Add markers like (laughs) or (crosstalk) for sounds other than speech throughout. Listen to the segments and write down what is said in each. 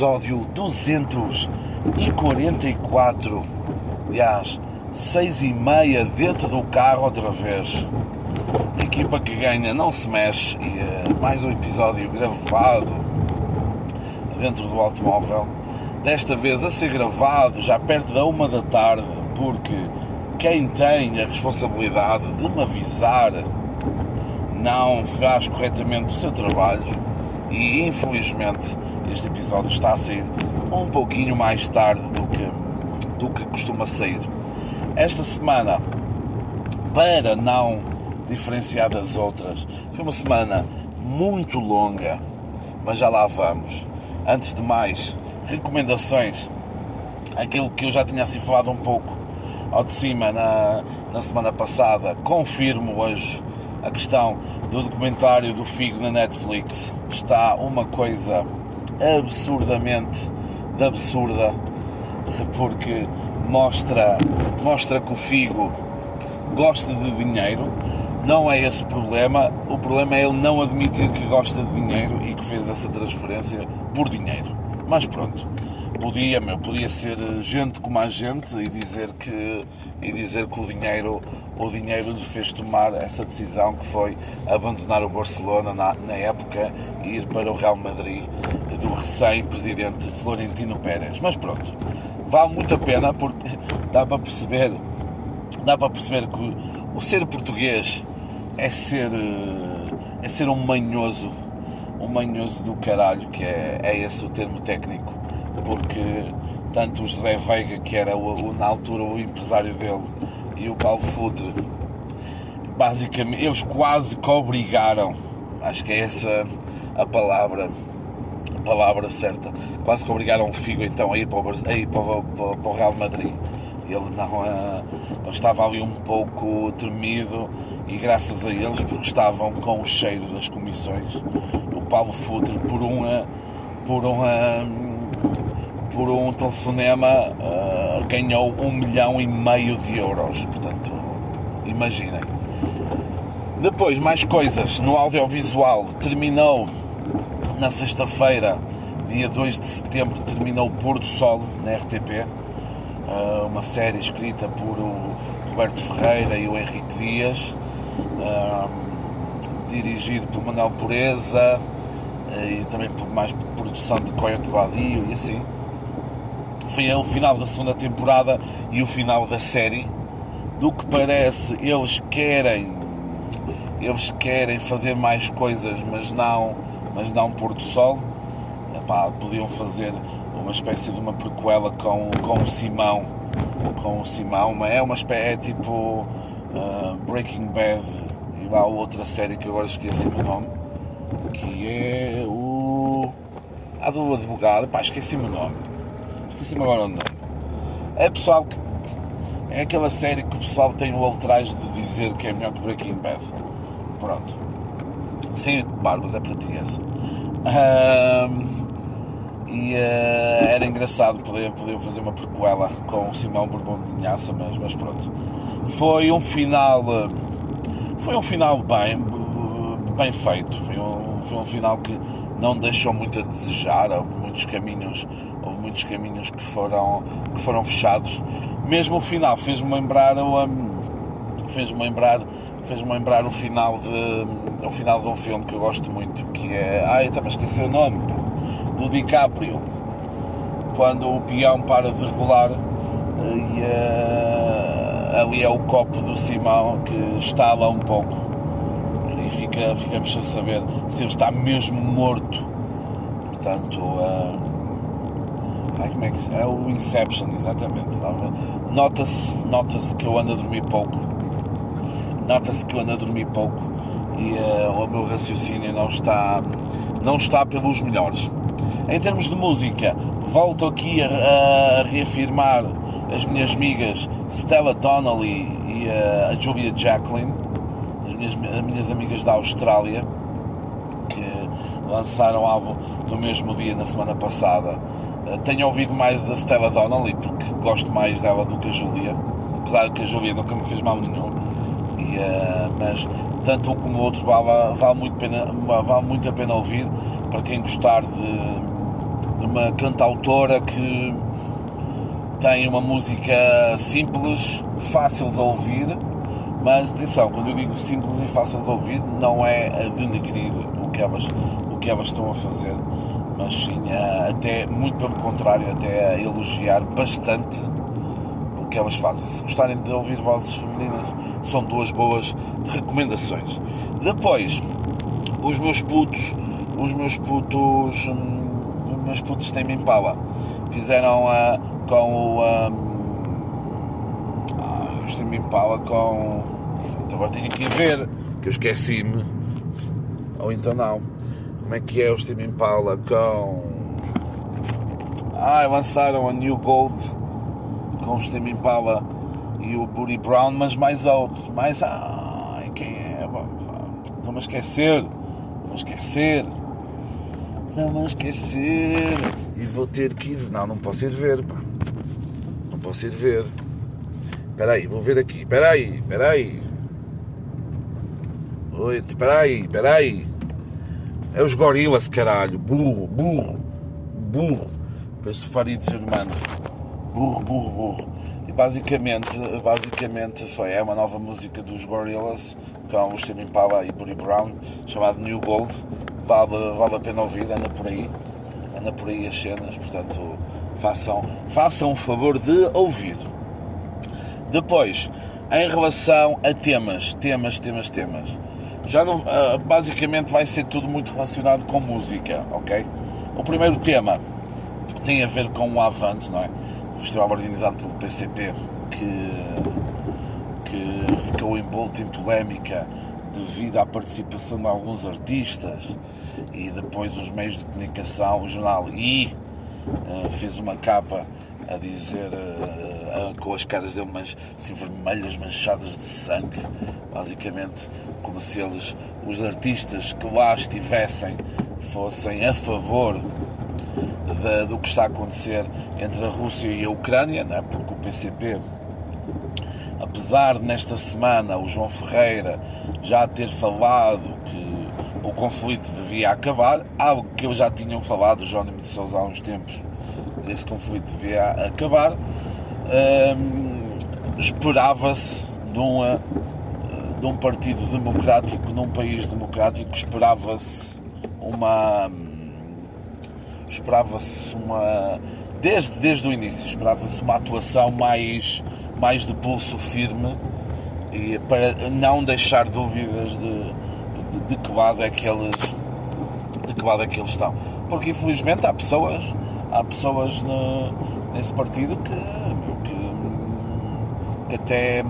episódio 244. Aliás, seis e meia dentro do carro outra vez. A equipa que ganha não se mexe e uh, mais um episódio gravado dentro do automóvel. Desta vez a ser gravado já perto da uma da tarde, porque quem tem a responsabilidade de me avisar não faz corretamente o seu trabalho e infelizmente este episódio está a sair um pouquinho mais tarde do que, do que costuma sair. Esta semana, para não diferenciar das outras, foi uma semana muito longa, mas já lá vamos. Antes de mais, recomendações. Aquilo que eu já tinha assim falado um pouco ao de cima na, na semana passada, confirmo hoje a questão do documentário do Figo na Netflix. Está uma coisa absurdamente absurda porque mostra, mostra que o Figo gosta de dinheiro. Não é esse o problema. O problema é ele não admitir que gosta de dinheiro e que fez essa transferência por dinheiro. Mas pronto, podia, meu, podia ser gente como a gente e dizer que, e dizer que o dinheiro o dinheiro lhe fez tomar essa decisão que foi abandonar o Barcelona na, na época e ir para o Real Madrid recém-presidente Florentino Pérez. Mas pronto, vale muito a pena porque dá para perceber, dá para perceber que o ser português é ser, é ser um manhoso, um manhoso do caralho, que é, é esse o termo técnico, porque tanto o José Veiga, que era o, na altura o empresário dele, e o Paulo Futre, basicamente, eles quase que obrigaram, acho que é essa a palavra, palavra certa, quase que obrigaram o Figo então a ir para o, a ir para o, para o Real Madrid. Ele não uh, estava ali um pouco tremido e graças a eles, porque estavam com o cheiro das comissões, o Paulo Futre por uma por uma por um telefonema uh, ganhou um milhão e meio de euros. Portanto, imaginem. Depois, mais coisas. No audiovisual, terminou na sexta-feira, dia 2 de setembro, terminou o Pôr do Sol na RTP. Ah, uma série escrita por o Roberto Ferreira e o Henrique Dias. Uh, dirigido por Manuel Pureza e também por mais produção de Coyote Vadio e assim foi o final da segunda temporada e o final da série. Do que parece, eles querem eles querem fazer mais coisas, mas não, mas não pôr do sol. Epá, podiam fazer uma espécie de uma prequela com, com o Simão, com o Simão, é uma espécie, é tipo uh, Breaking Bad e há outra série que agora esqueci o nome, que é o a do advogado, pá, esqueci-me o nome esqueci-me agora o nome. É pessoal que. É aquela série que o pessoal tem o ultraje de dizer que é melhor que Breaking Bad. Pronto. Sem barbas, é para ti essa. Um, e uh, era engraçado poder, poder fazer uma prequela com o Simão Bourbon de Vinhaça, mas, mas pronto. Foi um final. Foi um final bem, bem feito. Foi um, foi um final que não deixou muito a desejar. Houve muitos caminhos houve muitos caminhos que foram, que foram fechados. Mesmo o final fez-me lembrar o, um, fez-me lembrar fez-me lembrar o final de o final de um filme que eu gosto muito que é ai estava a esquecer o nome do DiCaprio quando o peão para de rolar e uh, ali é o copo do Simão que estala um pouco e fica, ficamos sem saber se ele está mesmo morto portanto uh, é que é o Inception, exatamente. Nota-se nota que eu ando a dormir pouco. Nota-se que eu ando a dormir pouco e uh, o meu raciocínio não está, não está pelos melhores. Em termos de música, volto aqui a, a reafirmar as minhas amigas Stella Donnelly e uh, a Julia Jacqueline, as minhas, as minhas amigas da Austrália, que lançaram álbum no mesmo dia, na semana passada eh, tenho ouvido mais da Stella Donnelly porque gosto mais dela do que a Julia, apesar de que a Julia nunca me fez mal nenhum. E, uh, mas tanto um como o outro vale, vale, muito pena, vale muito a pena ouvir. Para quem gostar de, de uma cantautora que tem uma música simples, fácil de ouvir, mas atenção, quando eu digo simples e fácil de ouvir, não é a denegrir o que elas, o que elas estão a fazer, mas sim a, até, muito pelo contrário, até a elogiar bastante que elas fazem. Se gostarem de ouvir vozes femininas, são duas boas recomendações. Depois, os meus putos, os meus putos, hum, os meus putos têm Impala. Fizeram a com o. Um, ah, isto me empala com. Então agora tenho que ver, que eu esqueci-me. Ou então não. Como é que é o Steam Impala com. Ah, lançaram a New Gold com o Steam Impala e o Booty Brown, mas mais alto. Mais. Ai, quem é? Estou-me a esquecer. Estou-me a esquecer. Não me esquecer. E vou ter que ir. Não, não posso ir ver, pá posso ir ver. Espera aí, vou ver aqui. Espera aí, espera aí. Oi, espera aí, espera aí. É os gorilas, caralho. Burro, burro, burro. Parece o Farid Germano. Burro, burro, burro. E basicamente, basicamente foi, é uma nova música dos Gorillaz com o Steve Impala e Buddy Brown, chamado New Gold. Vale, vale a pena ouvir, anda por aí. Anda por aí as cenas, portanto façam, façam o favor de ouvir. Depois, em relação a temas, temas, temas, temas, já não, ah, basicamente vai ser tudo muito relacionado com música, ok? O primeiro tema tem a ver com o Avante, não é? Festival organizado pelo PCP que, que ficou envolto em polémica devido à participação de alguns artistas e depois os meios de comunicação, o jornal e eh, fez uma capa a dizer uh, com as caras dele mas, assim, vermelhas, manchadas de sangue, basicamente como se eles, os artistas que lá estivessem, fossem a favor do que está a acontecer entre a Rússia e a Ucrânia, né? porque o PCP, apesar de nesta semana o João Ferreira já ter falado que o conflito devia acabar, algo que eles já tinham falado, Jónimo de Sousa, há uns tempos, esse conflito devia acabar. Hum, Esperava-se de, de um partido democrático, num país democrático, esperava-se uma. Esperava-se uma. Desde, desde o início, esperava-se uma atuação mais, mais de pulso firme e para não deixar dúvidas de, de, de que lado é que eles de que lado é que eles estão. Porque infelizmente há pessoas, há pessoas no, nesse partido que, que, que até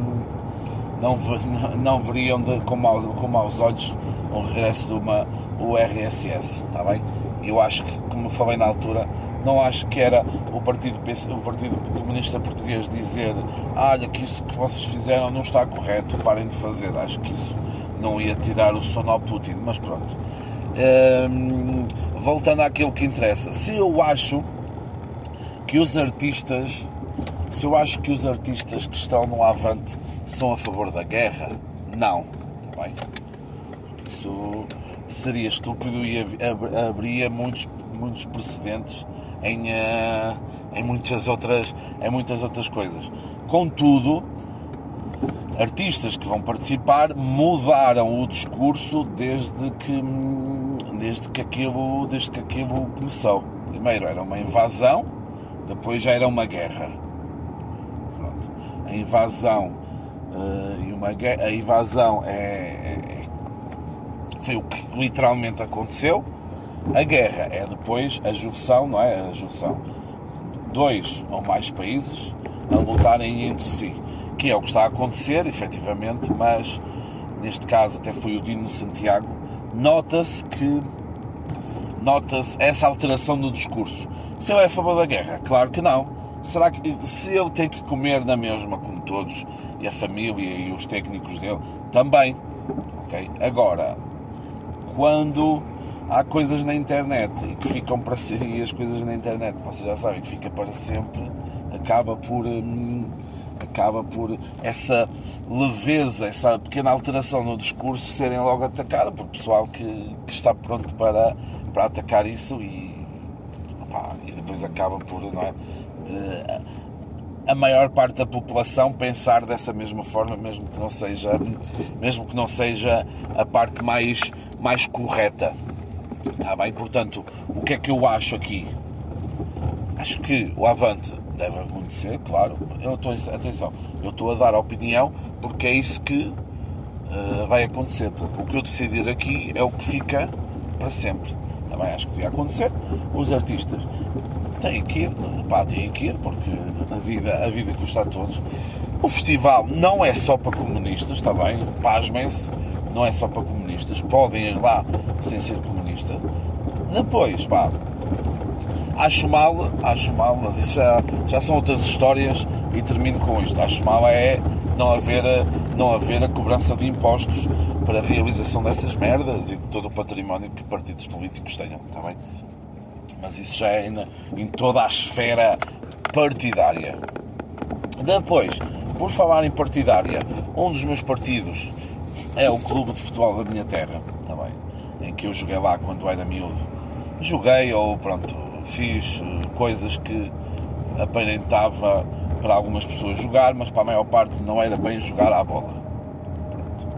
não, (laughs) não veriam de, com, maus, com maus olhos o regresso de uma URSS, está bem? Eu acho que, como falei na altura, não acho que era o Partido, o Partido Comunista Português dizer ah, olha, que isso que vocês fizeram não está correto, parem de fazer. Acho que isso não ia tirar o sono ao Putin, mas pronto. Um, voltando àquilo que interessa, se eu acho que os artistas, se eu acho que os artistas que estão no Avante são a favor da guerra, não. Bem, isso seria estúpido e abria muitos, muitos precedentes em, uh, em, muitas outras, em muitas outras coisas. Contudo, artistas que vão participar mudaram o discurso desde que, desde que, aquilo, desde que aquilo começou. Primeiro era uma invasão, depois já era uma guerra. Pronto. A invasão uh, e uma a invasão é, é, foi o que literalmente aconteceu. A guerra é depois a junção, não é? A junção dois ou mais países a lutarem entre si que é o que está a acontecer, efetivamente, mas neste caso até foi o Dino Santiago, nota-se que nota-se essa alteração no discurso. Se ele é a favor da guerra, claro que não. Será que se ele tem que comer na mesma como todos e a família e os técnicos dele também, ok? Agora, quando há coisas na internet e que ficam para sempre e as coisas na internet, vocês já sabem que fica para sempre, acaba por hum, acaba por essa leveza, essa pequena alteração no discurso serem logo atacada por pessoal que, que está pronto para, para atacar isso e e depois acaba por, não é? De, a maior parte da população pensar dessa mesma forma, mesmo que não seja, mesmo que não seja a parte mais, mais correta. Está bem? Portanto, o que é que eu acho aqui? Acho que o avante deve acontecer, claro. Eu estou, atenção, eu estou a dar a opinião porque é isso que uh, vai acontecer. Porque o que eu decidir aqui é o que fica para sempre. Também acho que devia acontecer. Os artistas têm que ir, pá, têm que ir, porque a vida, a vida custa a todos. O festival não é só para comunistas, está bem? Pasmem-se, não é só para comunistas. Podem ir lá sem ser comunista. Depois, pá, acho mal, acho mal, mas isso já, já são outras histórias e termino com isto. Acho mal é não haver, não haver a cobrança de impostos para a realização dessas merdas e de todo o património que partidos políticos tenham, está bem? Mas isso já é em, em toda a esfera partidária. Depois, por falar em partidária, um dos meus partidos é o Clube de Futebol da minha terra, também, em que eu joguei lá quando era miúdo. Joguei ou pronto, fiz eh, coisas que aparentava para algumas pessoas jogar, mas para a maior parte não era bem jogar à bola. Pronto.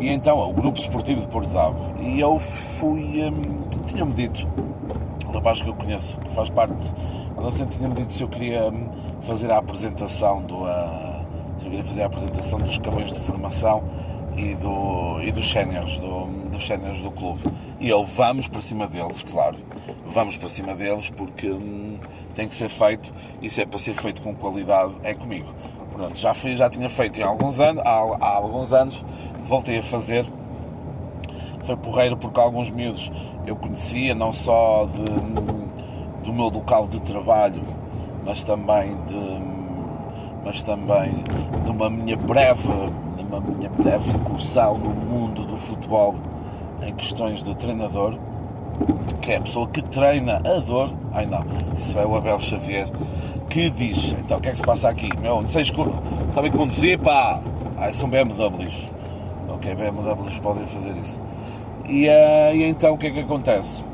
E então, o Grupo Esportivo de Porto Ave. E eu fui. Hum, tinha-me dito, um rapaz que eu conheço, que faz parte. Ela tinha-me dito se eu queria hum, fazer a apresentação do. Uh, eu queria fazer a apresentação dos cabões de formação e, do, e dos séniores do, dos séniores do clube. E eu vamos para cima deles, claro. Vamos para cima deles porque hum, tem que ser feito e se é para ser feito com qualidade é comigo. Pronto, já, fiz, já tinha feito há alguns anos, há, há alguns anos, voltei a fazer. Foi porreiro porque alguns miúdos eu conhecia, não só de, do meu local de trabalho, mas também de mas também de uma minha breve, uma minha breve incursão no mundo do futebol em questões de treinador, que é a pessoa que treina a dor. Ai não, isso é o Abel Xavier que diz: então o que é que se passa aqui? Meu, não sei sabem conduzir, pá! Ah, são BMWs. Ok, BMWs podem fazer isso. E, uh, e então o que é que acontece?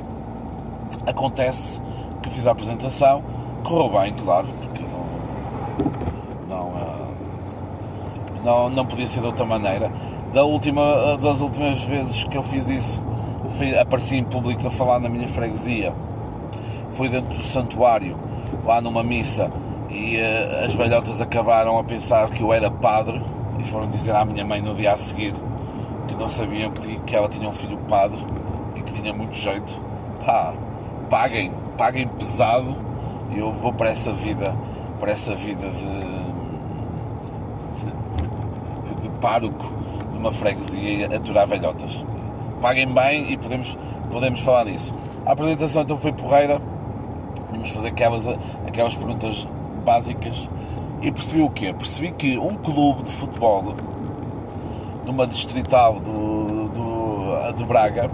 Acontece que fiz a apresentação, correu bem, claro, porque não, não, uh, não, não podia ser de outra maneira da última, das últimas vezes que eu fiz isso, apareci em público a falar na minha freguesia. Foi dentro do santuário, lá numa missa, e uh, as velhotas acabaram a pensar que eu era padre e foram dizer à minha mãe no dia a seguir que não sabiam que, que ela tinha um filho padre e que tinha muito jeito. Pá, paguem, paguem pesado e eu vou para essa vida, para essa vida de, de, de pároco uma freguesia aturar velhotas. Paguem bem e podemos, podemos falar disso. A apresentação então foi porreira. Vamos fazer aquelas, aquelas perguntas básicas. E percebi o quê? Percebi que um clube de futebol de uma distrital do, do, do Braga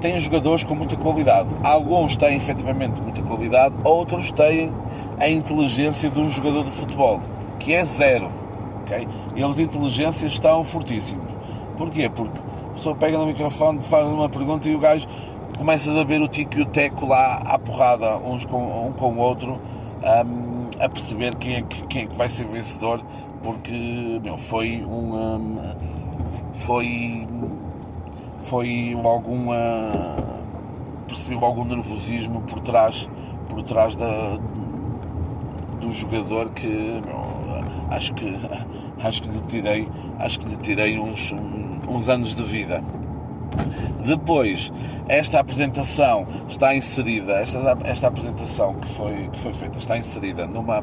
tem jogadores com muita qualidade. Alguns têm efetivamente muita qualidade, outros têm a inteligência de um jogador de futebol, que é zero ok? Eles, inteligências, estão fortíssimos. Porquê? Porque a pessoa pega no microfone, faz uma pergunta e o gajo começa a ver o tico e o teco lá à porrada, uns com, um com o outro, um, a perceber quem é, que, quem é que vai ser vencedor, porque meu, foi um. um foi. Foi algum. Uh, percebi algum nervosismo por trás, por trás da, do jogador que meu, acho que acho que lhe tirei, acho que lhe tirei uns, uns anos de vida. Depois, esta apresentação está inserida, esta, esta apresentação que foi, que foi feita está inserida numa,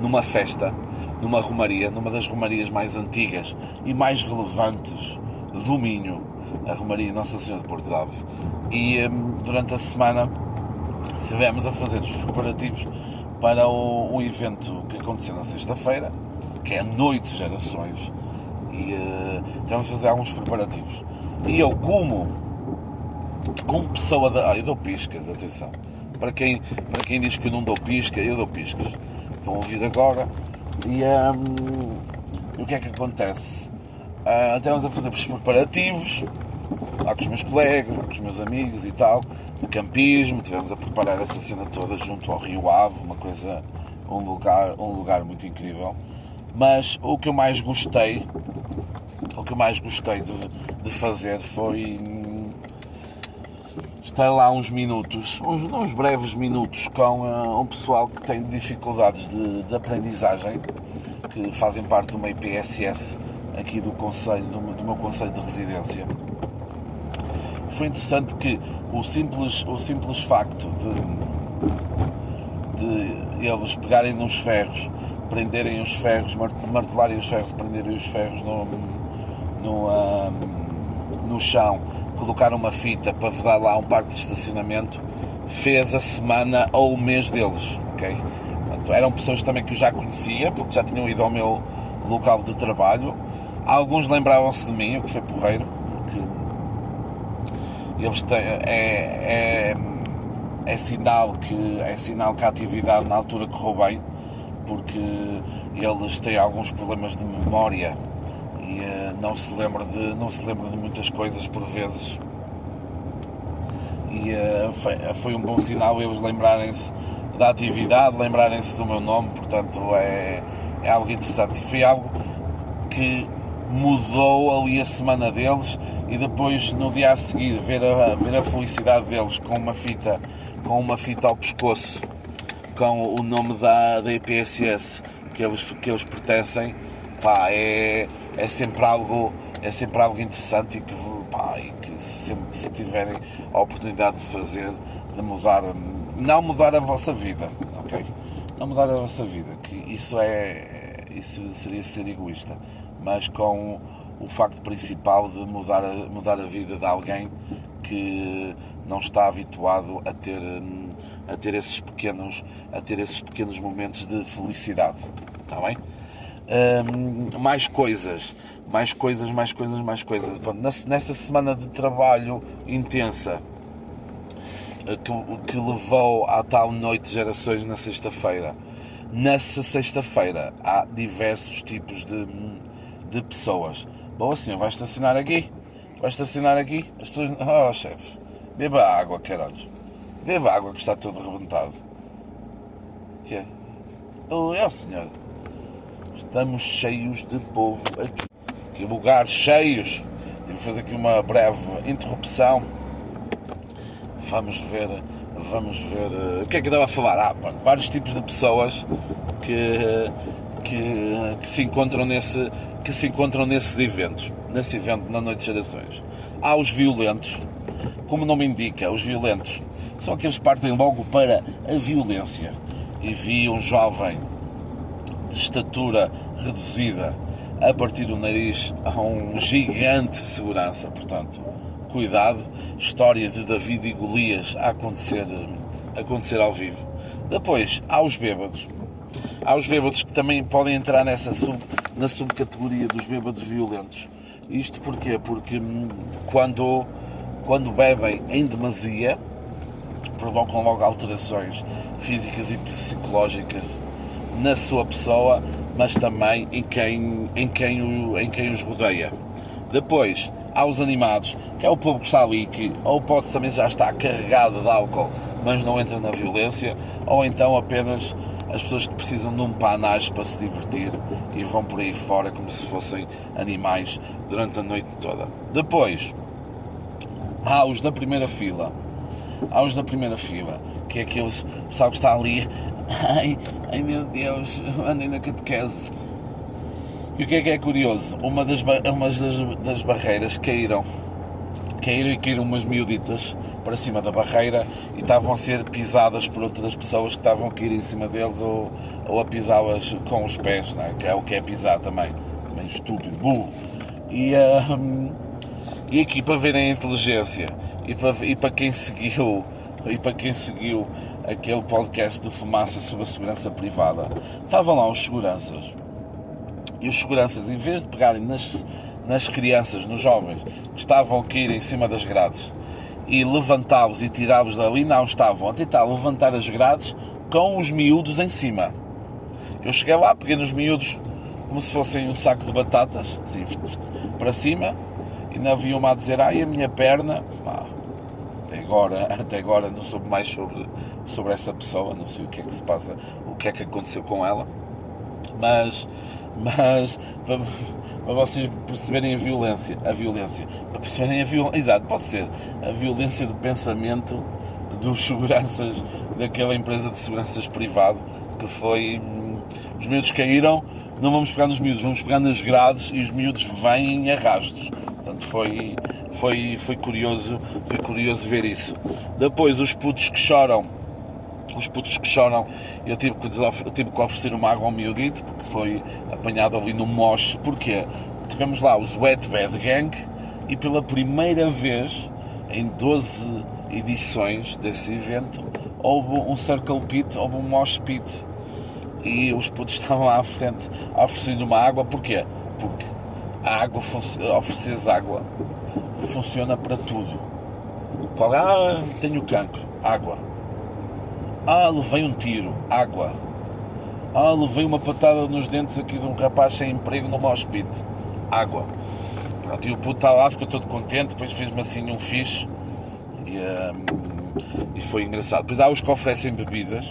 numa festa, numa romaria, numa das romarias mais antigas e mais relevantes do Minho, a Romaria Nossa Senhora de Porto de Ave. E hum, durante a semana estivemos a fazer os preparativos para o, o evento que aconteceu na sexta-feira, que é a Noite de Gerações, e uh, tivemos a fazer alguns preparativos. E eu, como, como pessoa da. Ah, eu dou piscas, atenção. Para quem, para quem diz que eu não dou pisca, eu dou piscas. Estão a ouvir agora. E, um, e o que é que acontece? Uh, a fazer os preparativos lá com os meus colegas, lá com os meus amigos e tal, de campismo, tivemos a preparar essa cena toda junto ao Rio Ave, uma coisa, um lugar, um lugar muito incrível. Mas o que eu mais gostei, o que eu mais gostei de, de fazer foi estar lá uns minutos, uns, uns breves minutos com uh, um pessoal que tem dificuldades de, de, aprendizagem, que fazem parte de uma IPSS aqui do, conselho, do, do meu conselho de residência. Foi interessante que o simples, o simples facto de, de eles pegarem nos ferros, prenderem os ferros, martelarem os ferros, prenderem os ferros no, no, um, no chão, colocar uma fita para dar lá um parque de estacionamento, fez a semana ou o mês deles. Okay? Portanto, eram pessoas também que eu já conhecia, porque já tinham ido ao meu local de trabalho. Alguns lembravam-se de mim, o que foi porreiro, eles têm, é, é, é, sinal que, é sinal que a atividade na altura correu bem, porque eles têm alguns problemas de memória e uh, não, se lembra de, não se lembra de muitas coisas por vezes. E uh, foi, foi, um bom sinal eles lembrarem-se da atividade, lembrarem-se do meu nome, portanto é, é algo interessante. E foi algo que mudou ali a semana deles e depois no dia a seguir ver a, ver a felicidade deles com uma fita com uma fita ao pescoço com o nome da, da IPSS que eles, que eles pertencem pá, é, é sempre algo é sempre algo interessante e que, pá, e que sempre se tiverem a oportunidade de fazer de mudar não mudar a vossa vida ok? Não mudar a vossa vida que isso é isso seria ser egoísta mas com o facto principal de mudar mudar a vida de alguém que não está habituado a ter a ter esses pequenos a ter esses pequenos momentos de felicidade. Está bem? Um, mais coisas mais coisas mais coisas mais coisas. Pronto, nessa semana de trabalho intensa eh, que, que levou à tal noite de gerações na sexta-feira nessa sexta-feira há diversos tipos de de pessoas. Boa senhor, vai estacionar aqui? Vai estacionar aqui? As pessoas. Oh chefe, beba água, caralho. Beba água que está todo rebentado. Que é? Oh, é senhor. Estamos cheios de povo aqui. Que lugares cheios. Tive que fazer aqui uma breve interrupção. Vamos ver. Vamos ver. Uh, o que é que eu estava a falar? Ah, pronto, vários tipos de pessoas que, que, que se encontram nesse, que se encontram nesses eventos, nesse evento na Noite de Gerações. Há os violentos, como o nome indica, os violentos são aqueles que partem logo para a violência e vi um jovem de estatura reduzida a partir do nariz a um gigante de segurança, portanto, cuidado, história de David e Golias a acontecer, a acontecer ao vivo. Depois, há os bêbados. Há os bêbados que também podem entrar nessa sub, na subcategoria dos bêbados violentos. Isto porquê? Porque hum, quando, quando bebem em demasia, provocam logo alterações físicas e psicológicas na sua pessoa, mas também em quem, em quem, em quem os rodeia. Depois, há os animados, que é o povo que está ali, que ou pode também já estar carregado de álcool, mas não entra na violência, ou então apenas as pessoas que precisam de um panage para se divertir e vão por aí fora como se fossem animais durante a noite toda. Depois, há os da primeira fila. Há os da primeira fila, que é aqueles pessoal que está ali. (laughs) Ai, ai meu Deus, andem na catequese. E o que é que é curioso? Uma das, uma das, das barreiras caíram. Caíram e caíram umas miuditas para cima da barreira e estavam a ser pisadas por outras pessoas que estavam a cair em cima deles ou, ou a pisá-las com os pés, é? que é o que é pisar também. Também estúpido, burro. E, um, e aqui para verem a inteligência e para, e para quem seguiu e para quem seguiu aquele podcast de fumaça sobre a segurança privada, estavam lá os seguranças. E os seguranças, em vez de pegarem nas, nas crianças, nos jovens, que estavam a cair em cima das grades, e levantá-los e tirá-los dali, não estavam a tentar levantar as grades com os miúdos em cima. Eu cheguei lá, peguei nos miúdos como se fossem um saco de batatas, assim, para cima, ainda havia uma a dizer, ai a minha perna, pá, até agora, até agora não soube mais sobre, sobre essa pessoa, não sei o que é que se passa, o que é que aconteceu com ela, mas, mas para, para vocês perceberem a violência, a violência, para perceberem a violência, exato, pode ser, a violência de pensamento dos seguranças daquela empresa de seguranças privado que foi os miúdos caíram, não vamos pegar nos miúdos, vamos pegar nas grades e os miúdos vêm em arrastos. Portanto, foi, foi, foi, curioso, foi curioso ver isso. Depois, os putos que choram, os putos que choram, eu tive que, eu tive que oferecer uma água ao miudito, porque foi apanhado ali no moche. Porquê? Tivemos lá os Wet Bad Gang e pela primeira vez em 12 edições desse evento houve um Circle Pit, houve um Mosh Pit e os putos (laughs) estavam lá à frente a oferecer uma água, porquê? Porque a água, ofereces água, funciona para tudo. Ah, tenho cancro, água. Ah, levei um tiro, água. Ah, levei uma patada nos dentes aqui de um rapaz sem emprego no hospício, água. Pronto, e o puto está lá, ficou todo contente, depois fez-me assim um fixe e, um, e foi engraçado. Depois há os que oferecem bebidas,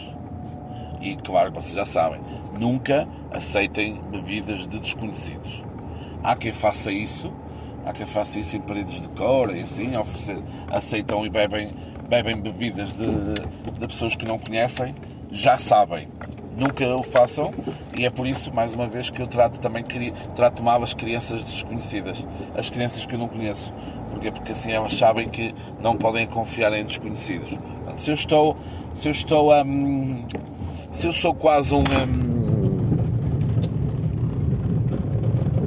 e claro vocês já sabem, nunca aceitem bebidas de desconhecidos. Há quem faça isso, há quem faça isso em paredes de cor e assim, oferecer, aceitam e bebem, bebem bebidas de, de pessoas que não conhecem, já sabem. Nunca o façam e é por isso, mais uma vez, que eu trato também trato mal as crianças desconhecidas, as crianças que eu não conheço. Porquê? Porque assim elas sabem que não podem confiar em desconhecidos. Se eu estou, se eu estou a. Hum, se eu sou quase um. um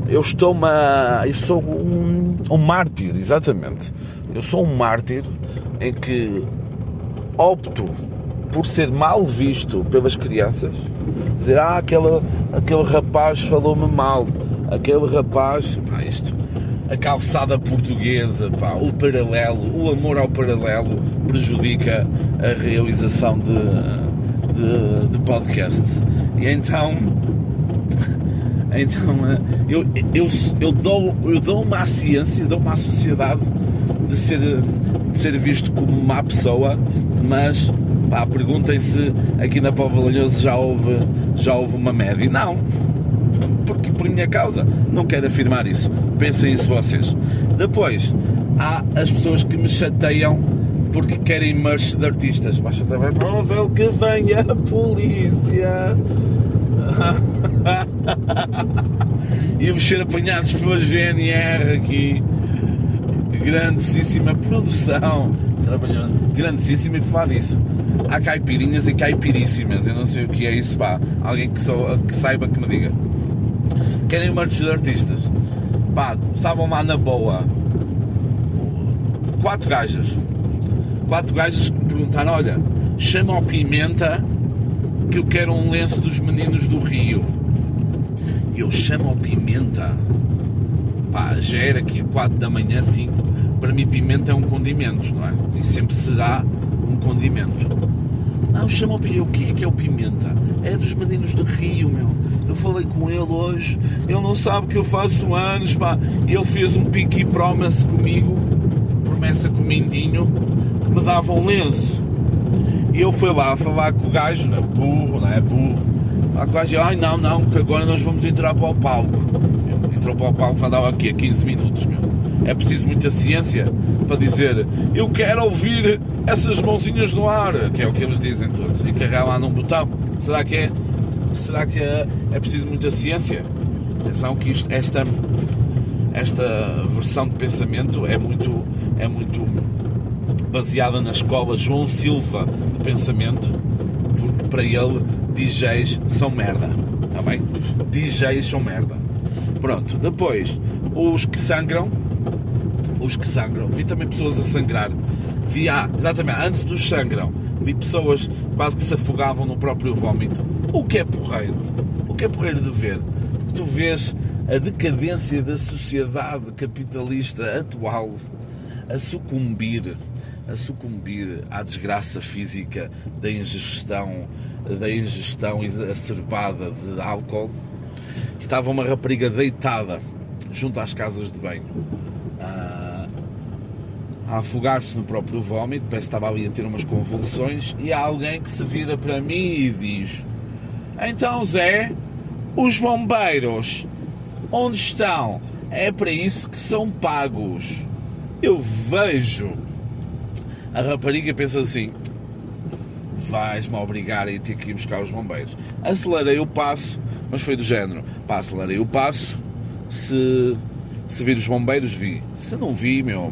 eu estou uma. Eu sou um, um mártir, exatamente. Eu sou um mártir em que opto por ser mal visto pelas crianças, dizer, ah, aquele, aquele rapaz falou-me mal, aquele rapaz, pá, isto, a calçada portuguesa, pá, o paralelo, o amor ao paralelo prejudica a realização de, de, de podcasts. E então, (laughs) então eu, eu, eu, dou, eu dou uma ciência, dou uma sociedade de ser, de ser visto como uma pessoa, mas pá, perguntem se aqui na Povo Lanhoso já houve, já houve uma média. Não, porque por minha causa, não quero afirmar isso. Pensem isso vocês. Depois, há as pessoas que me chateiam porque querem merch de artistas. Baixa também provável que venha a polícia. (laughs) e ser apanhados pela GNR aqui. Grandíssima produção. Trabalhando. Grandíssima e falar nisso. Há caipirinhas e caipiríssimas. Eu não sei o que é isso, pá. Alguém que, só, que saiba que me diga. Querem merch de artistas. Pá, estavam lá na boa. Quatro gajas quatro gajas que me perguntaram: olha, chama ao Pimenta que eu quero um lenço dos meninos do Rio. E eu chamo ao Pimenta. Pá, já era aqui 4 da manhã, 5. Para mim, pimenta é um condimento, não é? E sempre será um condimento. Não, chama ao Pimenta. O que é que é o Pimenta? É dos meninos do Rio, meu. Eu falei com ele hoje. Ele não sabe que eu faço anos, pá. Ele fez um pique promise comigo. Promessa com o Mindinho me dava um lenço. E eu fui lá falar com o gajo, né? burro, não é burro. Lá com o gajo, ai não, não, que agora nós vamos entrar para o palco. Entrou para o palco, andava aqui a 15 minutos, meu. É preciso muita ciência para dizer eu quero ouvir essas mãozinhas no ar, que é o que eles dizem todos, e carregar lá num botão. Será que é? Será que é, é preciso muita ciência? Atenção que isto, esta, esta versão de pensamento é muito, é muito baseada na escola João Silva de pensamento, porque para ele DJs são merda. Está bem? DJs são merda. Pronto, depois, os que sangram, os que sangram, vi também pessoas a sangrar. Vi, ah, exatamente, antes dos sangram, vi pessoas quase que se afogavam no próprio vómito. O que é porreiro? O que é porreiro de ver? Tu vês a decadência da sociedade capitalista atual a sucumbir a sucumbir à desgraça física da ingestão, da ingestão exacerbada de álcool. Estava uma rapariga deitada junto às casas de banho. A afogar-se no próprio vómito, parece que estava ali a ter umas convulsões, e há alguém que se vira para mim e diz: Então, Zé, os bombeiros, onde estão? É para isso que são pagos. Eu vejo a rapariga penso assim: vais-me obrigar a ir ter que ir buscar os bombeiros. Acelerei o passo, mas foi do género: pá, acelerei o passo, se, se vir os bombeiros, vi. Se não vi, meu,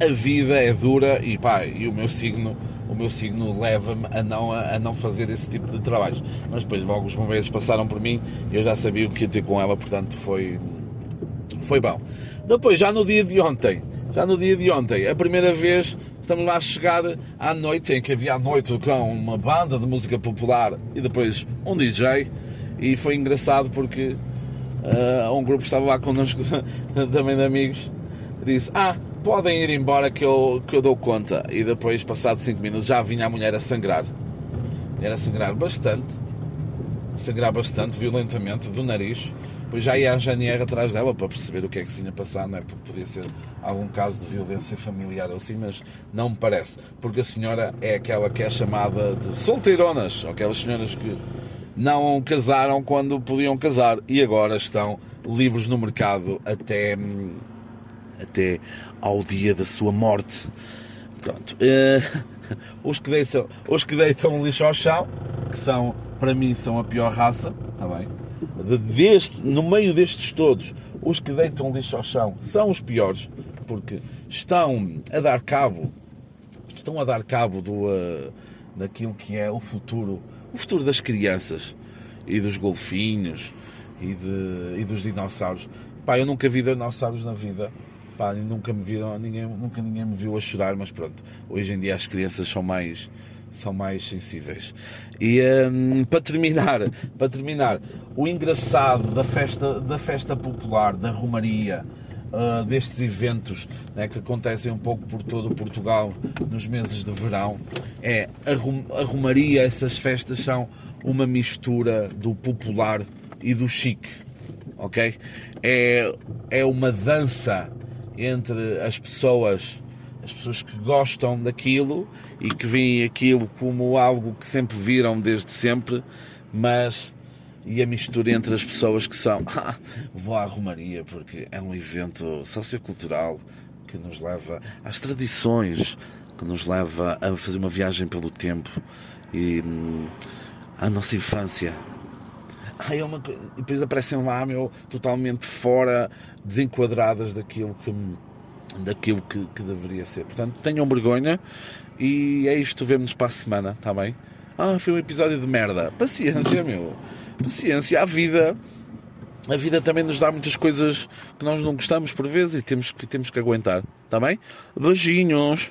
a vida é dura e pá, e o meu signo o meu signo leva-me a não, a não fazer esse tipo de trabalhos. Mas depois logo os bombeiros passaram por mim e eu já sabia o que ia ter com ela, portanto foi, foi bom. Depois, já no dia de ontem, já no dia de ontem, a primeira vez estamos lá a chegar à noite, em que havia à noite com uma banda de música popular e depois um DJ, e foi engraçado porque uh, um grupo estava lá connosco (laughs) também de amigos disse: Ah, podem ir embora que eu, que eu dou conta. E depois, passado 5 minutos, já vinha a mulher a sangrar. Era a sangrar bastante, a sangrar bastante, violentamente, do nariz. Depois já ia a GNR atrás dela para perceber o que é que se tinha passado, não é? Porque podia ser algum caso de violência familiar ou assim, mas não me parece. Porque a senhora é aquela que é chamada de solteironas, aquelas senhoras que não casaram quando podiam casar e agora estão livres no mercado até hum, até ao dia da sua morte. Pronto. Uh, (laughs) os, que deitam, os que deitam lixo ao chão, que são, para mim, são a pior raça, está bem? De, deste, no meio destes todos, os que deitam lixo ao chão são os piores, porque estão a dar cabo, estão a dar cabo do, uh, daquilo que é o futuro, o futuro das crianças e dos golfinhos e, de, e dos dinossauros. Pá, eu nunca vi dinossauros na vida Pá, nunca me viram, ninguém, nunca ninguém me viu a chorar, mas pronto, hoje em dia as crianças são mais são mais sensíveis. E um, para terminar, (laughs) para terminar, o engraçado da festa, da festa popular, da Romaria, uh, destes eventos né, que acontecem um pouco por todo o Portugal nos meses de verão, é a, a Romaria, essas festas são uma mistura do popular e do chique, ok? É, é uma dança entre as pessoas, as pessoas que gostam daquilo e que veem aquilo como algo que sempre viram desde sempre, mas e a mistura entre as pessoas que são (laughs) ah, vou à Romaria porque é um evento sociocultural que nos leva às tradições, que nos leva a fazer uma viagem pelo tempo e hum, à nossa infância. Ai, é uma... E depois aparecem lá, meu, totalmente fora, desenquadradas daquilo que, daquilo que, que deveria ser. Portanto, tenham vergonha e é isto. Vemo-nos para a semana, está bem? Ah, foi um episódio de merda. Paciência, meu. Paciência. A vida. A vida também nos dá muitas coisas que nós não gostamos por vezes e temos que, temos que aguentar. Está bem? Beijinhos.